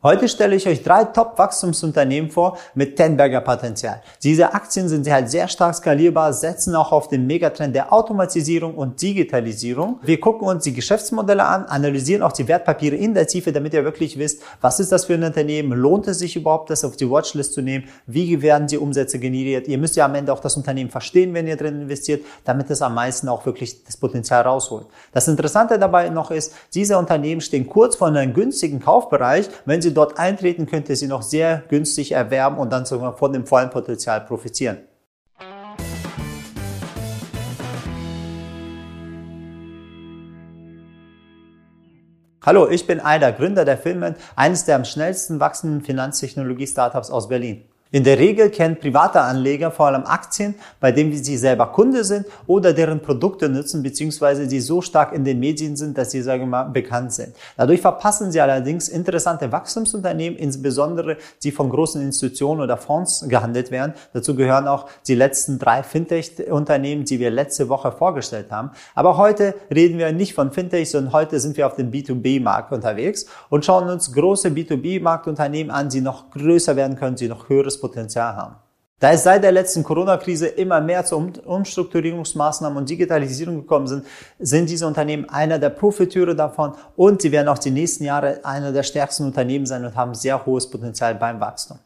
Heute stelle ich euch drei Top-Wachstumsunternehmen vor mit Tenberger Potenzial. Diese Aktien sind halt sehr stark skalierbar, setzen auch auf den Megatrend der Automatisierung und Digitalisierung. Wir gucken uns die Geschäftsmodelle an, analysieren auch die Wertpapiere in der Tiefe, damit ihr wirklich wisst, was ist das für ein Unternehmen, lohnt es sich überhaupt, das auf die Watchlist zu nehmen, wie werden die Umsätze generiert. Ihr müsst ja am Ende auch das Unternehmen verstehen, wenn ihr drin investiert, damit es am meisten auch wirklich das Potenzial rausholt. Das Interessante dabei noch ist, diese Unternehmen stehen kurz vor einem günstigen Kaufbereich, wenn sie Sie dort eintreten, könnt ihr sie noch sehr günstig erwerben und dann sogar von dem vollen Potenzial profitieren. Hallo, ich bin Aida, Gründer der Filment, eines der am schnellsten wachsenden Finanztechnologie-Startups aus Berlin. In der Regel kennen private Anleger vor allem Aktien, bei denen sie selber Kunde sind oder deren Produkte nutzen, beziehungsweise die so stark in den Medien sind, dass sie, sagen wir mal, bekannt sind. Dadurch verpassen sie allerdings interessante Wachstumsunternehmen, insbesondere die von großen Institutionen oder Fonds gehandelt werden. Dazu gehören auch die letzten drei Fintech-Unternehmen, die wir letzte Woche vorgestellt haben. Aber heute reden wir nicht von Fintech, sondern heute sind wir auf dem B2B-Markt unterwegs und schauen uns große B2B-Marktunternehmen an, die noch größer werden können, die noch höheres Potenzial haben. Da es seit der letzten Corona-Krise immer mehr zu Umstrukturierungsmaßnahmen und Digitalisierung gekommen sind, sind diese Unternehmen einer der Profiteure davon und sie werden auch die nächsten Jahre einer der stärksten Unternehmen sein und haben sehr hohes Potenzial beim Wachstum.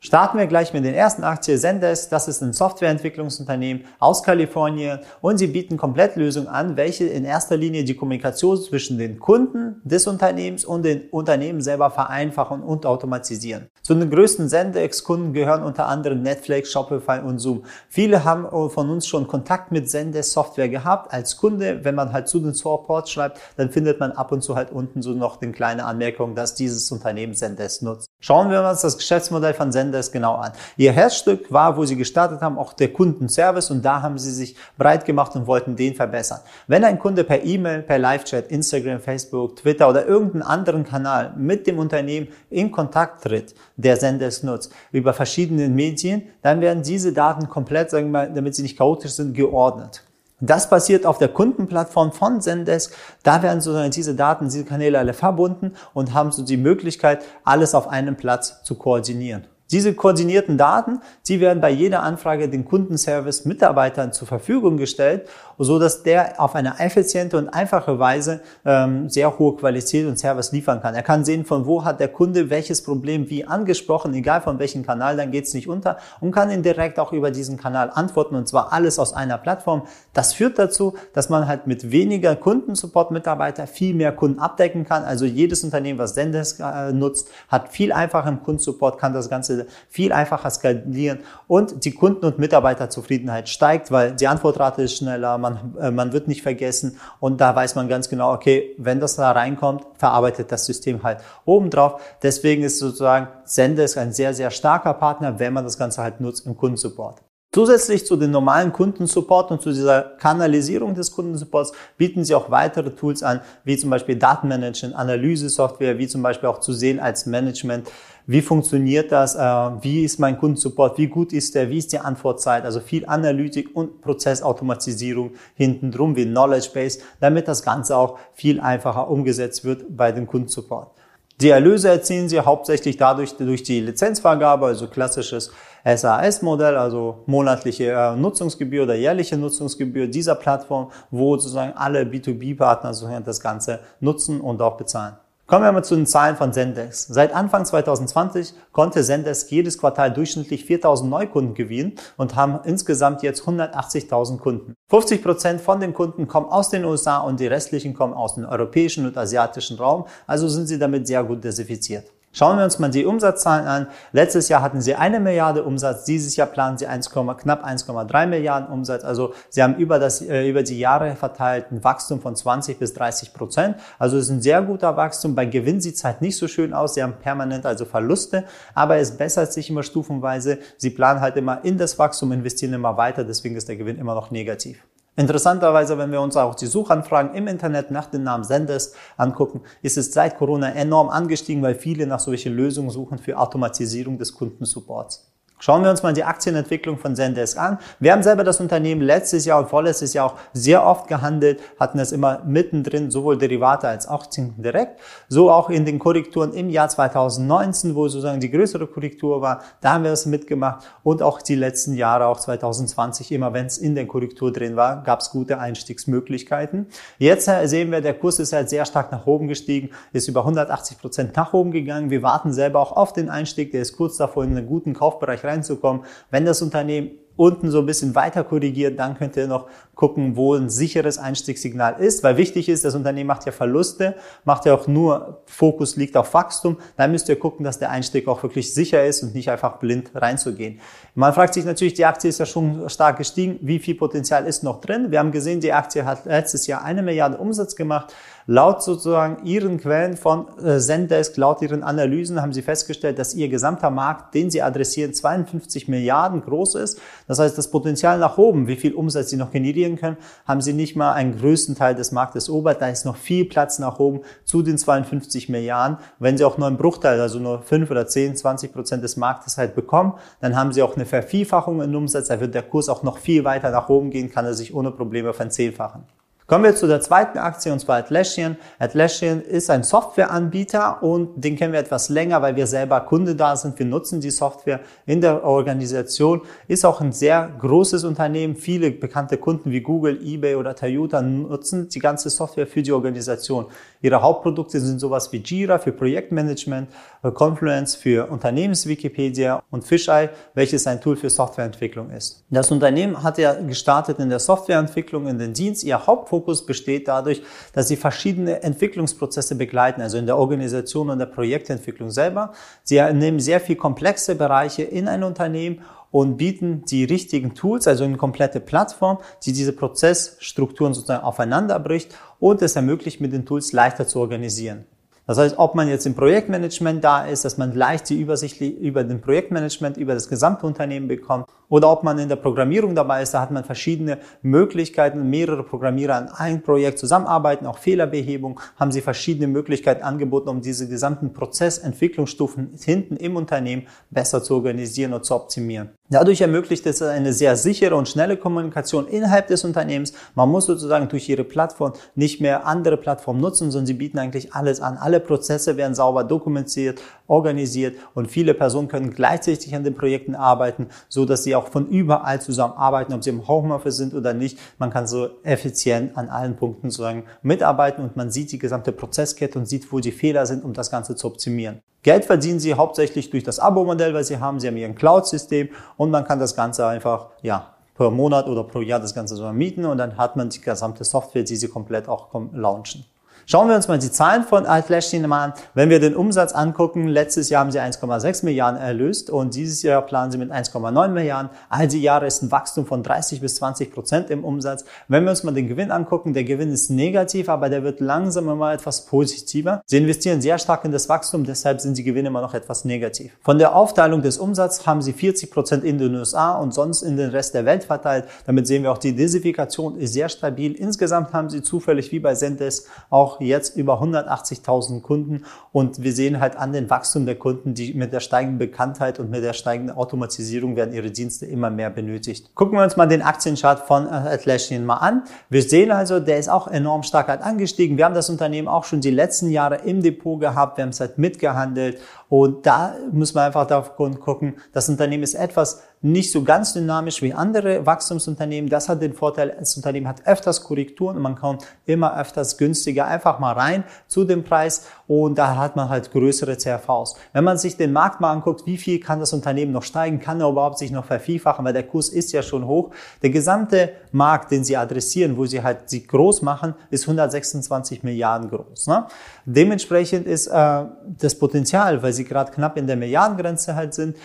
Starten wir gleich mit den ersten Aktien. Zendesk, das ist ein Softwareentwicklungsunternehmen aus Kalifornien und sie bieten Komplettlösungen an, welche in erster Linie die Kommunikation zwischen den Kunden des Unternehmens und den Unternehmen selber vereinfachen und automatisieren. Zu den größten Zendesk-Kunden gehören unter anderem Netflix, Shopify und Zoom. Viele haben von uns schon Kontakt mit Zendesk Software gehabt als Kunde. Wenn man halt zu den Support schreibt, dann findet man ab und zu halt unten so noch den kleine Anmerkung, dass dieses Unternehmen Zendesk nutzt. Schauen wir uns das Geschäftsmodell von Zendesk das genau an. Ihr Herzstück war, wo sie gestartet haben, auch der Kundenservice und da haben sie sich breit gemacht und wollten den verbessern. Wenn ein Kunde per E-Mail, per Live-Chat, Instagram, Facebook, Twitter oder irgendeinen anderen Kanal mit dem Unternehmen in Kontakt tritt, der Sender es nutzt, über verschiedene Medien, dann werden diese Daten komplett, sagen wir mal, damit sie nicht chaotisch sind, geordnet. Das passiert auf der Kundenplattform von Zendesk. Da werden sozusagen diese Daten, diese Kanäle alle verbunden und haben so die Möglichkeit, alles auf einem Platz zu koordinieren. Diese koordinierten Daten, die werden bei jeder Anfrage den Kundenservice Mitarbeitern zur Verfügung gestellt so dass der auf eine effiziente und einfache Weise ähm, sehr hohe Qualität und Service liefern kann. Er kann sehen, von wo hat der Kunde welches Problem wie angesprochen, egal von welchem Kanal, dann geht's nicht unter und kann ihn direkt auch über diesen Kanal antworten und zwar alles aus einer Plattform. Das führt dazu, dass man halt mit weniger Kundensupport-Mitarbeiter viel mehr Kunden abdecken kann. Also jedes Unternehmen, was Zendesk äh, nutzt, hat viel einfacheren Kundensupport, kann das Ganze viel einfacher skalieren und die Kunden- und Mitarbeiterzufriedenheit steigt, weil die Antwortrate ist schneller, man, äh, man wird nicht vergessen und da weiß man ganz genau, okay, wenn das da reinkommt, verarbeitet das System halt obendrauf. Deswegen ist sozusagen Zendesk ein sehr, sehr starker Partner, wenn man das Ganze halt nutzt im Kundensupport. Zusätzlich zu den normalen Kundensupport und zu dieser Kanalisierung des Kundensupports bieten sie auch weitere Tools an, wie zum Beispiel Datenmanagement, Analyse-Software, wie zum Beispiel auch zu sehen als Management, wie funktioniert das, äh, wie ist mein Kundensupport, wie gut ist der, wie ist die Antwortzeit, also viel Analytik und Prozessautomatisierung hinten drum wie Knowledge Base, damit das Ganze auch viel einfacher umgesetzt wird bei dem Kundensupport. Die Erlöse erzielen sie hauptsächlich dadurch durch die Lizenzvergabe, also klassisches SAS-Modell, also monatliche äh, Nutzungsgebühr oder jährliche Nutzungsgebühr dieser Plattform, wo sozusagen alle B2B-Partner sozusagen das Ganze nutzen und auch bezahlen. Kommen wir mal zu den Zahlen von Zendesk. Seit Anfang 2020 konnte Zendesk jedes Quartal durchschnittlich 4000 Neukunden gewinnen und haben insgesamt jetzt 180.000 Kunden. 50 Prozent von den Kunden kommen aus den USA und die restlichen kommen aus dem europäischen und asiatischen Raum, also sind sie damit sehr gut diversifiziert. Schauen wir uns mal die Umsatzzahlen an. Letztes Jahr hatten sie eine Milliarde Umsatz, dieses Jahr planen sie 1, knapp 1,3 Milliarden Umsatz. Also sie haben über, das, äh, über die Jahre verteilt ein Wachstum von 20 bis 30 Prozent. Also es ist ein sehr guter Wachstum. Bei Gewinn sieht es halt nicht so schön aus. Sie haben permanent also Verluste, aber es bessert sich immer stufenweise. Sie planen halt immer in das Wachstum, investieren immer weiter. Deswegen ist der Gewinn immer noch negativ. Interessanterweise, wenn wir uns auch die Suchanfragen im Internet nach dem Namen Sendes angucken, ist es seit Corona enorm angestiegen, weil viele nach solchen Lösungen suchen für Automatisierung des Kundensupports. Schauen wir uns mal die Aktienentwicklung von Zendesk an. Wir haben selber das Unternehmen letztes Jahr und vorletztes Jahr auch sehr oft gehandelt, hatten es immer mittendrin, sowohl Derivate als auch Zinken direkt. So auch in den Korrekturen im Jahr 2019, wo sozusagen die größere Korrektur war, da haben wir es mitgemacht und auch die letzten Jahre, auch 2020, immer wenn es in der Korrektur drin war, gab es gute Einstiegsmöglichkeiten. Jetzt sehen wir, der Kurs ist halt sehr stark nach oben gestiegen, ist über 180 Prozent nach oben gegangen. Wir warten selber auch auf den Einstieg, der ist kurz davor in einen guten Kaufbereich reinzukommen. Wenn das Unternehmen unten so ein bisschen weiter korrigiert, dann könnt ihr noch gucken, wo ein sicheres Einstiegssignal ist, weil wichtig ist, das Unternehmen macht ja Verluste, macht ja auch nur, Fokus liegt auf Wachstum, dann müsst ihr gucken, dass der Einstieg auch wirklich sicher ist und nicht einfach blind reinzugehen. Man fragt sich natürlich, die Aktie ist ja schon stark gestiegen, wie viel Potenzial ist noch drin? Wir haben gesehen, die Aktie hat letztes Jahr eine Milliarde Umsatz gemacht, Laut sozusagen ihren Quellen von äh, Zendesk, laut ihren Analysen haben sie festgestellt, dass ihr gesamter Markt, den sie adressieren, 52 Milliarden groß ist. Das heißt, das Potenzial nach oben, wie viel Umsatz sie noch generieren können, haben sie nicht mal einen größten Teil des Marktes erobert. Da ist noch viel Platz nach oben zu den 52 Milliarden. Wenn sie auch nur einen Bruchteil, also nur 5 oder 10, 20 Prozent des Marktes halt bekommen, dann haben sie auch eine Vervielfachung im Umsatz. Da wird der Kurs auch noch viel weiter nach oben gehen, kann er sich ohne Probleme verzehnfachen. Kommen wir zu der zweiten Aktie und zwar Atlassian. Atlassian ist ein Softwareanbieter und den kennen wir etwas länger, weil wir selber Kunde da sind. Wir nutzen die Software in der Organisation. Ist auch ein sehr großes Unternehmen. Viele bekannte Kunden wie Google, eBay oder Toyota nutzen die ganze Software für die Organisation. Ihre Hauptprodukte sind sowas wie Jira für Projektmanagement, Confluence für Unternehmenswikipedia und Fisheye, welches ein Tool für Softwareentwicklung ist. Das Unternehmen hat ja gestartet in der Softwareentwicklung in den Dienst. Ihr Hauptfokus besteht dadurch, dass sie verschiedene Entwicklungsprozesse begleiten, also in der Organisation und der Projektentwicklung selber. Sie nehmen sehr viel komplexe Bereiche in ein Unternehmen und bieten die richtigen Tools, also eine komplette Plattform, die diese Prozessstrukturen sozusagen aufeinander bricht und es ermöglicht, mit den Tools leichter zu organisieren. Das heißt, ob man jetzt im Projektmanagement da ist, dass man leicht die Übersicht über den Projektmanagement, über das gesamte Unternehmen bekommt, oder ob man in der Programmierung dabei ist, da hat man verschiedene Möglichkeiten, mehrere Programmierer an einem Projekt zusammenarbeiten, auch Fehlerbehebung, haben sie verschiedene Möglichkeiten angeboten, um diese gesamten Prozessentwicklungsstufen hinten im Unternehmen besser zu organisieren und zu optimieren. Dadurch ermöglicht es eine sehr sichere und schnelle Kommunikation innerhalb des Unternehmens. Man muss sozusagen durch ihre Plattform nicht mehr andere Plattformen nutzen, sondern sie bieten eigentlich alles an. Alle Prozesse werden sauber dokumentiert, organisiert und viele Personen können gleichzeitig an den Projekten arbeiten, so dass sie auch von überall zusammenarbeiten, ob sie im Homeoffice sind oder nicht. Man kann so effizient an allen Punkten sozusagen mitarbeiten und man sieht die gesamte Prozesskette und sieht, wo die Fehler sind, um das Ganze zu optimieren. Geld verdienen sie hauptsächlich durch das Abo-Modell, weil sie haben, sie haben ihr Cloud-System und man kann das Ganze einfach, ja, per Monat oder pro Jahr das Ganze so mieten und dann hat man die gesamte Software, die sie komplett auch launchen. Schauen wir uns mal die Zahlen von Atlassian mal an. Wenn wir den Umsatz angucken, letztes Jahr haben sie 1,6 Milliarden erlöst und dieses Jahr planen sie mit 1,9 Milliarden. All die Jahre ist ein Wachstum von 30 bis 20 Prozent im Umsatz. Wenn wir uns mal den Gewinn angucken, der Gewinn ist negativ, aber der wird langsam immer etwas positiver. Sie investieren sehr stark in das Wachstum, deshalb sind die Gewinne immer noch etwas negativ. Von der Aufteilung des Umsatzes haben sie 40 Prozent in den USA und sonst in den Rest der Welt verteilt. Damit sehen wir auch, die Diversifikation ist sehr stabil. Insgesamt haben sie zufällig wie bei Sendes auch jetzt über 180.000 Kunden und wir sehen halt an den Wachstum der Kunden, die mit der steigenden Bekanntheit und mit der steigenden Automatisierung werden ihre Dienste immer mehr benötigt. Gucken wir uns mal den Aktienchart von äh, Atlassian mal an. Wir sehen also, der ist auch enorm stark halt angestiegen. Wir haben das Unternehmen auch schon die letzten Jahre im Depot gehabt. Wir haben es halt mitgehandelt und da muss man einfach darauf gucken, das Unternehmen ist etwas nicht so ganz dynamisch wie andere Wachstumsunternehmen. Das hat den Vorteil, das Unternehmen hat öfters Korrekturen und man kommt immer öfters günstiger einfach mal rein zu dem Preis und da hat man halt größere CRVs. Wenn man sich den Markt mal anguckt, wie viel kann das Unternehmen noch steigen, kann er überhaupt sich noch vervielfachen, weil der Kurs ist ja schon hoch. Der gesamte Markt, den sie adressieren, wo sie halt sie groß machen, ist 126 Milliarden groß. Ne? Dementsprechend ist äh, das Potenzial, weil sie gerade knapp in der Milliardengrenze halt sind,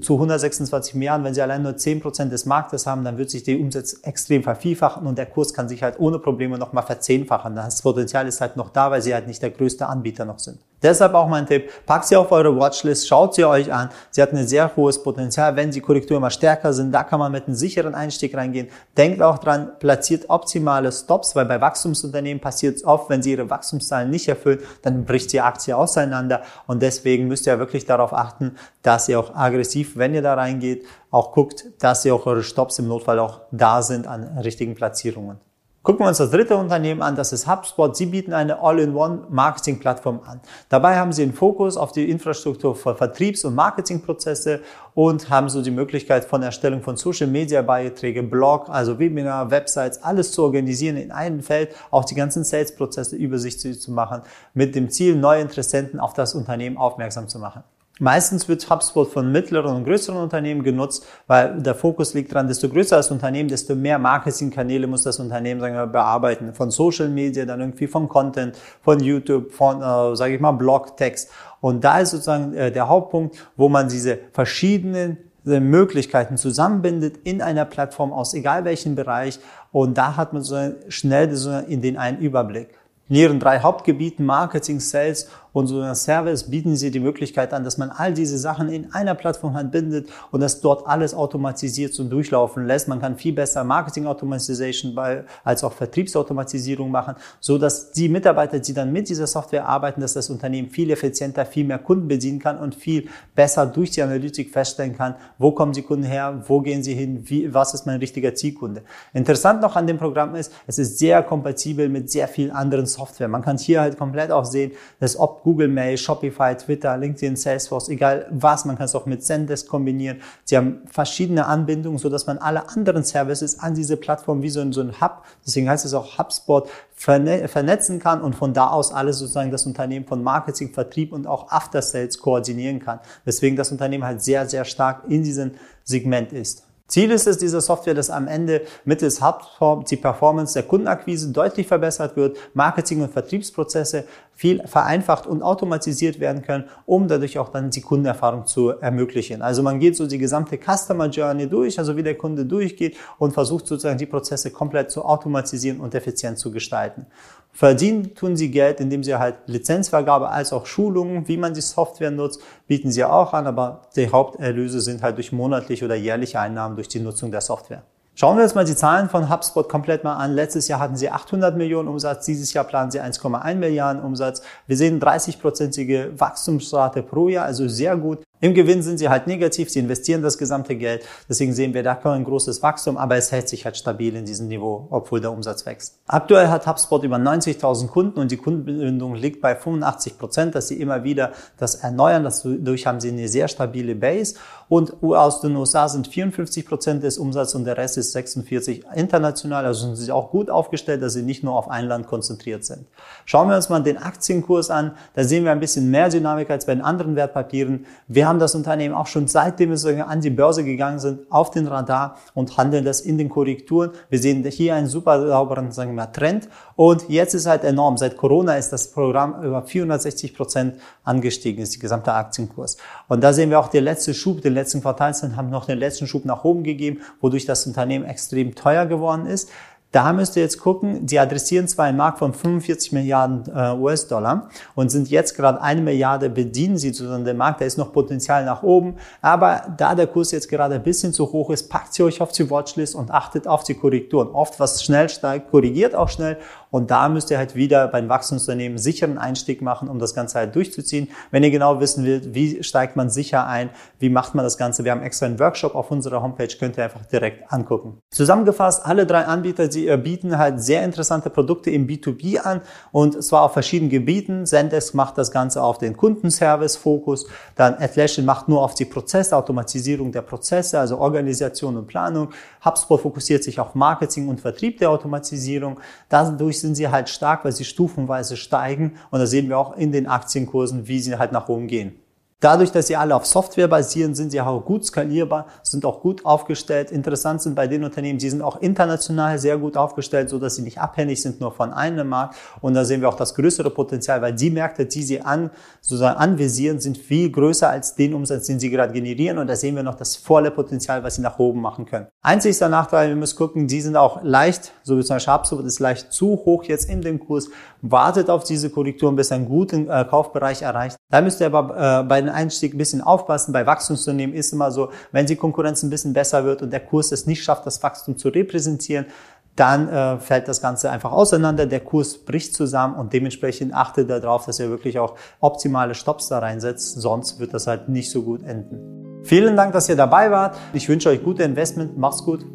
zu 126 Milliarden, wenn sie allein nur 10% des Marktes haben, dann wird sich der Umsatz extrem vervielfachen und der Kurs kann sich halt ohne Probleme nochmal verzehnfachen. Das Potenzial ist halt noch da, weil sie halt nicht der größte Anbieter noch sind. Deshalb auch mein Tipp, packt sie auf eure Watchlist, schaut sie euch an. Sie hat ein sehr hohes Potenzial. Wenn die Korrekturen mal stärker sind, da kann man mit einem sicheren Einstieg reingehen. Denkt auch dran, platziert optimale Stops, weil bei Wachstumsunternehmen passiert es oft, wenn sie ihre Wachstumszahlen nicht erfüllen, dann bricht die Aktie auseinander. Und deswegen müsst ihr wirklich darauf achten, dass ihr auch aggressiv, wenn ihr da reingeht, auch guckt, dass ihr auch eure Stops im Notfall auch da sind an richtigen Platzierungen. Gucken wir uns das dritte Unternehmen an, das ist HubSpot. Sie bieten eine All-in-One-Marketing-Plattform an. Dabei haben sie einen Fokus auf die Infrastruktur für Vertriebs- und Marketingprozesse und haben so die Möglichkeit von Erstellung von Social-Media-Beiträge, Blog, also Webinar, Websites, alles zu organisieren in einem Feld, auch die ganzen Sales-Prozesse übersichtlich zu machen, mit dem Ziel, neue Interessenten auf das Unternehmen aufmerksam zu machen. Meistens wird HubSpot von mittleren und größeren Unternehmen genutzt, weil der Fokus liegt daran, desto größer das Unternehmen, desto mehr Marketingkanäle muss das Unternehmen sagen wir, bearbeiten. Von Social Media, dann irgendwie von Content, von YouTube, von, äh, sage ich mal, Blog, Text. Und da ist sozusagen äh, der Hauptpunkt, wo man diese verschiedenen äh, Möglichkeiten zusammenbindet in einer Plattform aus egal welchem Bereich. Und da hat man so schnell so in den einen Überblick. In ihren drei Hauptgebieten Marketing, Sales und so ein Service bieten sie die Möglichkeit an, dass man all diese Sachen in einer Plattform bindet und das dort alles automatisiert und durchlaufen lässt. Man kann viel besser Marketing Automatization als auch Vertriebsautomatisierung machen, so dass die Mitarbeiter, die dann mit dieser Software arbeiten, dass das Unternehmen viel effizienter, viel mehr Kunden bedienen kann und viel besser durch die Analytik feststellen kann, wo kommen die Kunden her, wo gehen sie hin, wie, was ist mein richtiger Zielkunde. Interessant noch an dem Programm ist, es ist sehr kompatibel mit sehr vielen anderen Software. Man kann hier halt komplett auch sehen, dass ob Google Mail, Shopify, Twitter, LinkedIn, Salesforce, egal was, man kann es auch mit Zendesk kombinieren. Sie haben verschiedene Anbindungen, so dass man alle anderen Services an diese Plattform wie so ein, so ein Hub, deswegen heißt es auch HubSpot, vernetzen kann und von da aus alles sozusagen das Unternehmen von Marketing, Vertrieb und auch After Sales koordinieren kann. Weswegen das Unternehmen halt sehr, sehr stark in diesem Segment ist. Ziel ist es dieser Software, dass am Ende mittels HubSpot die Performance der Kundenakquise deutlich verbessert wird, Marketing- und Vertriebsprozesse viel vereinfacht und automatisiert werden können, um dadurch auch dann die Kundenerfahrung zu ermöglichen. Also man geht so die gesamte Customer Journey durch, also wie der Kunde durchgeht und versucht sozusagen die Prozesse komplett zu automatisieren und effizient zu gestalten. Verdienen tun sie Geld, indem sie halt Lizenzvergabe als auch Schulungen, wie man die Software nutzt, bieten sie auch an, aber die Haupterlöse sind halt durch monatliche oder jährliche Einnahmen durch die Nutzung der Software. Schauen wir uns mal die Zahlen von HubSpot komplett mal an. Letztes Jahr hatten sie 800 Millionen Umsatz, dieses Jahr planen sie 1,1 Milliarden Umsatz. Wir sehen 30-prozentige Wachstumsrate pro Jahr, also sehr gut. Im Gewinn sind sie halt negativ, sie investieren das gesamte Geld. Deswegen sehen wir da kein großes Wachstum, aber es hält sich halt stabil in diesem Niveau, obwohl der Umsatz wächst. Aktuell hat HubSpot über 90.000 Kunden und die Kundenbindung liegt bei 85 Prozent, dass sie immer wieder das erneuern. Dadurch haben sie eine sehr stabile Base. Und aus den USA sind 54 Prozent des Umsatzes und der Rest ist 46 international. Also sind sie auch gut aufgestellt, dass sie nicht nur auf ein Land konzentriert sind. Schauen wir uns mal den Aktienkurs an. Da sehen wir ein bisschen mehr Dynamik als bei den anderen Wertpapieren. Wir haben das Unternehmen auch schon seitdem wir an die Börse gegangen sind, auf den Radar und handeln das in den Korrekturen. Wir sehen hier einen super sauberen sagen wir, Trend und jetzt ist halt enorm. Seit Corona ist das Programm über 460 Prozent angestiegen, ist die gesamte Aktienkurs. Und da sehen wir auch den letzten Schub, den letzten Quartalszahlen haben noch den letzten Schub nach oben gegeben, wodurch das Unternehmen extrem teuer geworden ist. Da müsst ihr jetzt gucken, die adressieren zwar einen Markt von 45 Milliarden äh, US-Dollar und sind jetzt gerade eine Milliarde bedienen sie sozusagen den Markt, da ist noch Potenzial nach oben, aber da der Kurs jetzt gerade ein bisschen zu hoch ist, packt sie euch auf die Watchlist und achtet auf die Korrekturen. Oft was schnell steigt, korrigiert auch schnell und da müsst ihr halt wieder beim Wachstumsunternehmen sicheren Einstieg machen, um das Ganze halt durchzuziehen. Wenn ihr genau wissen wollt, wie steigt man sicher ein, wie macht man das Ganze, wir haben extra einen Workshop auf unserer Homepage, könnt ihr einfach direkt angucken. Zusammengefasst, alle drei Anbieter, die bieten halt sehr interessante Produkte im B2B an und zwar auf verschiedenen Gebieten. Zendesk macht das Ganze auf den Kundenservice-Fokus, dann Atlassian macht nur auf die Prozesse, Automatisierung der Prozesse, also Organisation und Planung. HubSpot fokussiert sich auf Marketing und Vertrieb der Automatisierung. Dadurch sind sie halt stark, weil sie stufenweise steigen. Und da sehen wir auch in den Aktienkursen, wie sie halt nach oben gehen. Dadurch, dass sie alle auf Software basieren, sind sie auch gut skalierbar, sind auch gut aufgestellt. Interessant sind bei den Unternehmen, die sind auch international sehr gut aufgestellt, so dass sie nicht abhängig sind nur von einem Markt. Und da sehen wir auch das größere Potenzial, weil die Märkte, die sie an, sozusagen anvisieren, sind viel größer als den Umsatz, den sie gerade generieren. Und da sehen wir noch das volle Potenzial, was sie nach oben machen können. Einzigster Nachteil, wir müssen gucken, die sind auch leicht, so wie zum Beispiel Habsubot ist leicht zu hoch jetzt in dem Kurs, wartet auf diese Korrekturen, bis einen guten äh, Kaufbereich erreicht. Da müsst ihr aber äh, bei den Einstieg ein bisschen aufpassen. Bei Wachstumsunternehmen ist immer so, wenn die Konkurrenz ein bisschen besser wird und der Kurs es nicht schafft, das Wachstum zu repräsentieren, dann äh, fällt das Ganze einfach auseinander, der Kurs bricht zusammen und dementsprechend achtet darauf, dass ihr wirklich auch optimale Stops da reinsetzt, sonst wird das halt nicht so gut enden. Vielen Dank, dass ihr dabei wart. Ich wünsche euch gute Investment. Macht's gut.